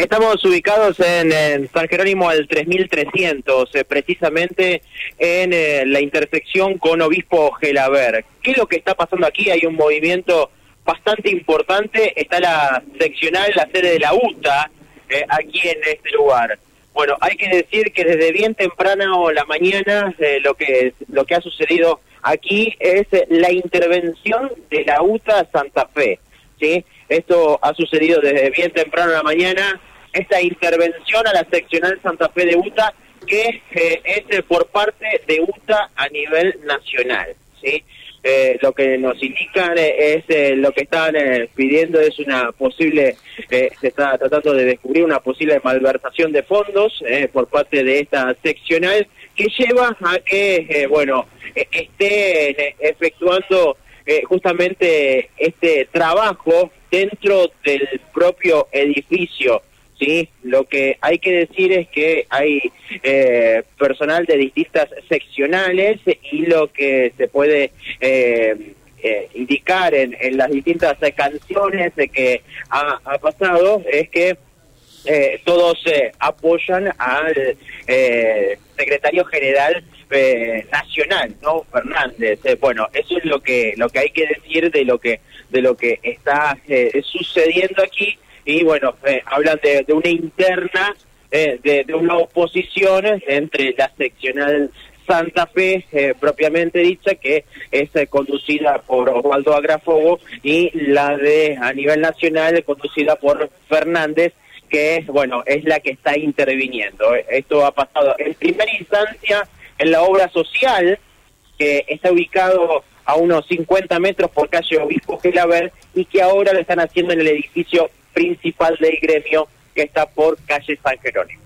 Estamos ubicados en, San Jerónimo al 3300, eh, precisamente en eh, la intersección con Obispo Gelaber. ¿Qué es lo que está pasando aquí? Hay un movimiento bastante importante. Está la seccional, la sede de la UTA, eh, aquí en este lugar. Bueno, hay que decir que desde bien temprano la mañana lo que lo que ha sucedido aquí es la intervención de la UTA Santa Fe. ¿sí? Esto ha sucedido desde bien temprano la mañana esta intervención a la seccional Santa Fe de UTA, que eh, es eh, por parte de UTA a nivel nacional. ¿sí? Eh, lo que nos indican es lo que están pidiendo es una posible, se está tratando de descubrir una posible malversación de fondos por parte de esta seccional que lleva a que, bueno, esté efectuando justamente este trabajo dentro del propio edificio ¿sí? Lo que hay que decir es que hay eh, personal de distintas seccionales y lo que se puede eh, eh, indicar en, las distintas canciones de que ha, pasado es que todos apoyan al secretario general nacional, ¿no? Fernández. bueno, eso es lo que lo que hay que decir de lo que de lo que está sucediendo aquí y bueno, eh, hablan de, una interna, eh, de, una oposición entre la seccional Santa Fe, eh, propiamente dicha, que es conducida por Osvaldo Agrafogo, y la de a nivel nacional, conducida por Fernández, que bueno, es la que está interviniendo. Esto ha pasado en primera instancia en la obra social, que está ubicado a unos 50 metros por calle Obispo Gelaber y que ahora lo están haciendo en el edificio principal del gremio que está por calle San Jerónimo.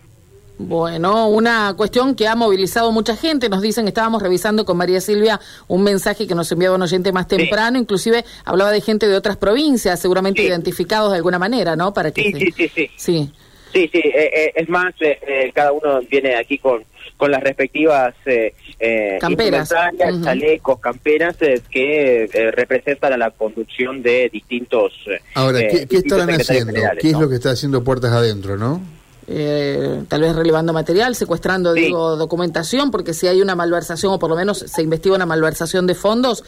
Bueno, una cuestión que ha movilizado mucha gente. Nos dicen, estábamos revisando con María Silvia un mensaje que nos enviaba un oyente más temprano, inclusive hablaba de gente de otras provincias, seguramente identificados de alguna manera, ¿no? Para que sí, sí, sí, sí, sí. Sí, sí, eh, eh, es más, eh, cada uno viene aquí con, con las respectivas camperas, chalecos, camperas que representan a la conducción de distintos. Ahora, ¿qué, estarán haciendo? ¿Qué es lo que está haciendo Puertas Adentro, no? tal vez relevando material, secuestrando, digo, documentación, porque si hay una malversación o por lo menos se investiga una malversación de fondos,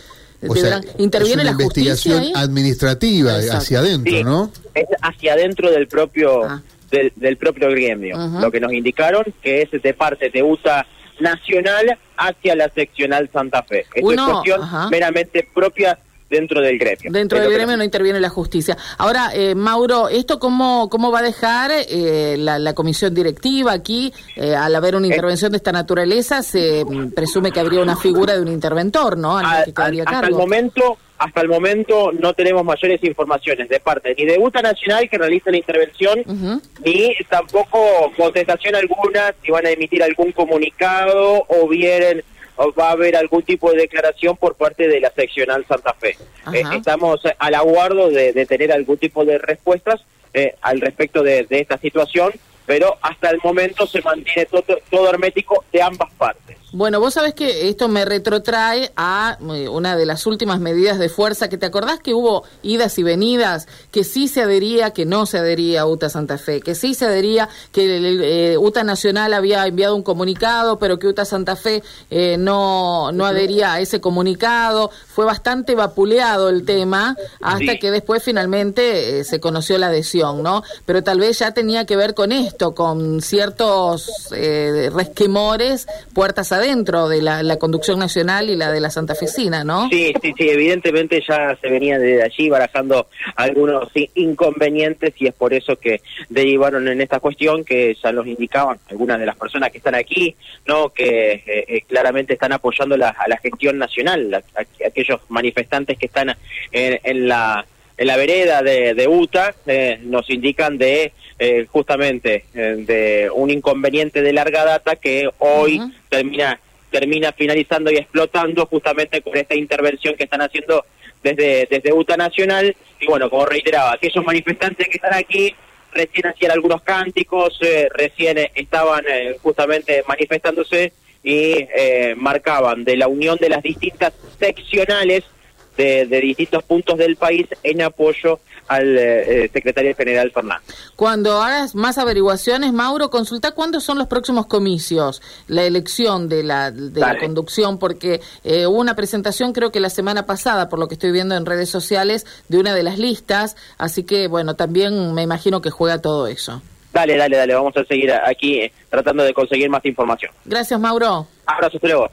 interviene la investigación administrativa hacia adentro, ¿no? Es hacia adentro del propio ah del, propio gremio. Lo que nos indicaron que es de parte de USA nacional hacia la seccional Santa Fe. es cuestión meramente propia dentro del gremio. Dentro del gremio no interviene la justicia. Ahora, eh, Mauro, ¿esto cómo, cómo va a dejar eh, la, comisión directiva aquí? Eh, al haber una intervención de esta naturaleza, se mm, presume que habría una figura de un interventor, ¿no? hasta el momento hasta el momento no tenemos mayores informaciones de parte ni de UTA Nacional que realiza la intervención, ni tampoco contestación alguna si van a emitir algún comunicado o bien va a haber algún tipo de declaración por parte de la seccional Santa Fe. Eh, estamos al aguardo de, tener algún tipo de respuestas eh, al respecto de, esta situación, pero hasta el momento se mantiene todo hermético de ambas partes. Bueno, vos sabés que esto me retrotrae a eh, una de las últimas medidas de fuerza, que te acordás que hubo idas y venidas, que sí se adhería, que no se adhería a UTA Santa Fe, que sí se adhería, que eh, UTA Nacional había enviado un comunicado, pero que UTA Santa Fe eh, no, no adhería a ese comunicado. Fue bastante vapuleado el tema hasta que después finalmente se conoció la adhesión, ¿no? Pero tal vez ya tenía que ver con esto, con ciertos resquemores, puertas adentro dentro de la, conducción nacional y la de la Santa Fecina, ¿no? Sí, sí, sí, evidentemente ya se venía desde allí barajando algunos inconvenientes y es por eso que derivaron en esta cuestión que ya nos indicaban algunas de las personas que están aquí, ¿no? Que eh, eh, claramente están apoyando la, a la gestión nacional, aquellos manifestantes que están en, la en la vereda de, de UTA eh, nos indican de eh, justamente eh, de un inconveniente de larga data que hoy termina termina finalizando y explotando justamente con esta intervención que están haciendo desde desde UTA Nacional. Y bueno como reiteraba aquellos manifestantes que están aquí recién hacían algunos cánticos eh, recién estaban justamente manifestándose y marcaban de la unión de las distintas seccionales de, distintos puntos del país en apoyo al eh, eh, secretario general Fernández. Cuando hagas más averiguaciones, Mauro, consulta cuándo son los próximos comicios, la elección de la, de la conducción, porque eh, hubo una presentación creo que la semana pasada, por lo que estoy viendo en redes sociales, de una de las listas, así que bueno, también me imagino que juega todo eso. Dale, dale, dale, vamos a seguir aquí tratando de conseguir más información. Gracias, Mauro. Abrazo, hasta luego.